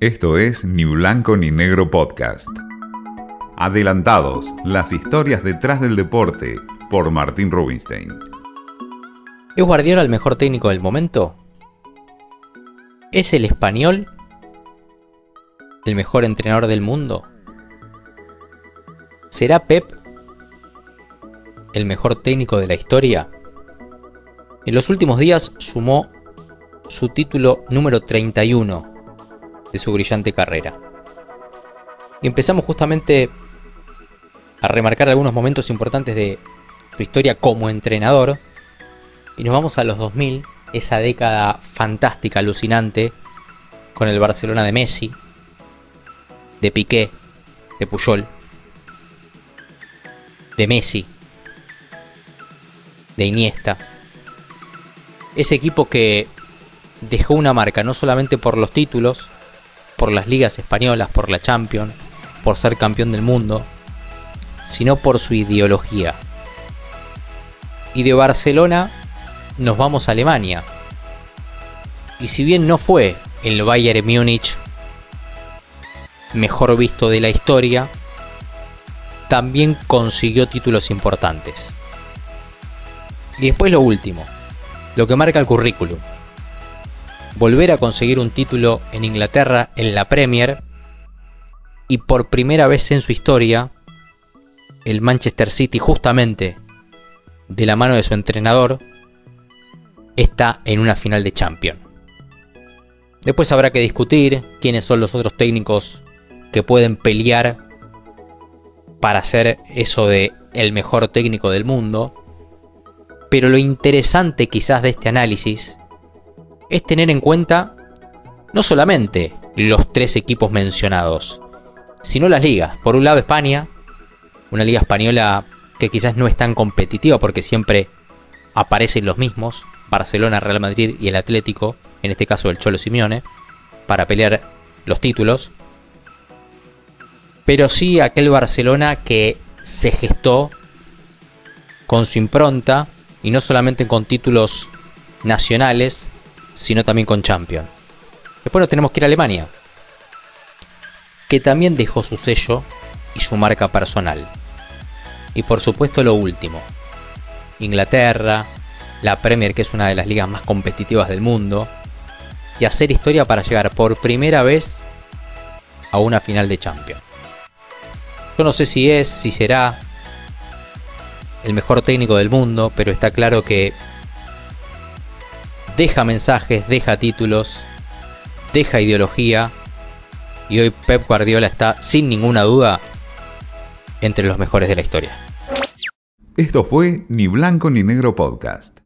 Esto es Ni Blanco ni Negro Podcast. Adelantados, las historias detrás del deporte, por Martín Rubinstein. ¿Es Guardiola el mejor técnico del momento? ¿Es el español el mejor entrenador del mundo? ¿Será Pep el mejor técnico de la historia? En los últimos días sumó su título número 31 de su brillante carrera. Y empezamos justamente a remarcar algunos momentos importantes de su historia como entrenador. Y nos vamos a los 2000, esa década fantástica, alucinante, con el Barcelona de Messi, de Piqué, de Puyol, de Messi, de Iniesta. Ese equipo que dejó una marca no solamente por los títulos, por las ligas españolas, por la Champions, por ser campeón del mundo, sino por su ideología. Y de Barcelona nos vamos a Alemania. Y si bien no fue el Bayern Múnich mejor visto de la historia, también consiguió títulos importantes. Y después lo último, lo que marca el currículum volver a conseguir un título en Inglaterra en la Premier y por primera vez en su historia el Manchester City justamente de la mano de su entrenador está en una final de Champions. Después habrá que discutir quiénes son los otros técnicos que pueden pelear para hacer eso de el mejor técnico del mundo. Pero lo interesante quizás de este análisis es tener en cuenta no solamente los tres equipos mencionados, sino las ligas. Por un lado España, una liga española que quizás no es tan competitiva porque siempre aparecen los mismos, Barcelona, Real Madrid y el Atlético, en este caso el Cholo Simeone, para pelear los títulos. Pero sí aquel Barcelona que se gestó con su impronta y no solamente con títulos nacionales, sino también con Champions. Después nos tenemos que ir a Alemania, que también dejó su sello y su marca personal. Y por supuesto lo último, Inglaterra, la Premier que es una de las ligas más competitivas del mundo, y hacer historia para llegar por primera vez a una final de Champions. Yo no sé si es, si será el mejor técnico del mundo, pero está claro que deja mensajes, deja títulos, deja ideología. Y hoy Pep Guardiola está sin ninguna duda entre los mejores de la historia. Esto fue Ni Blanco ni Negro Podcast.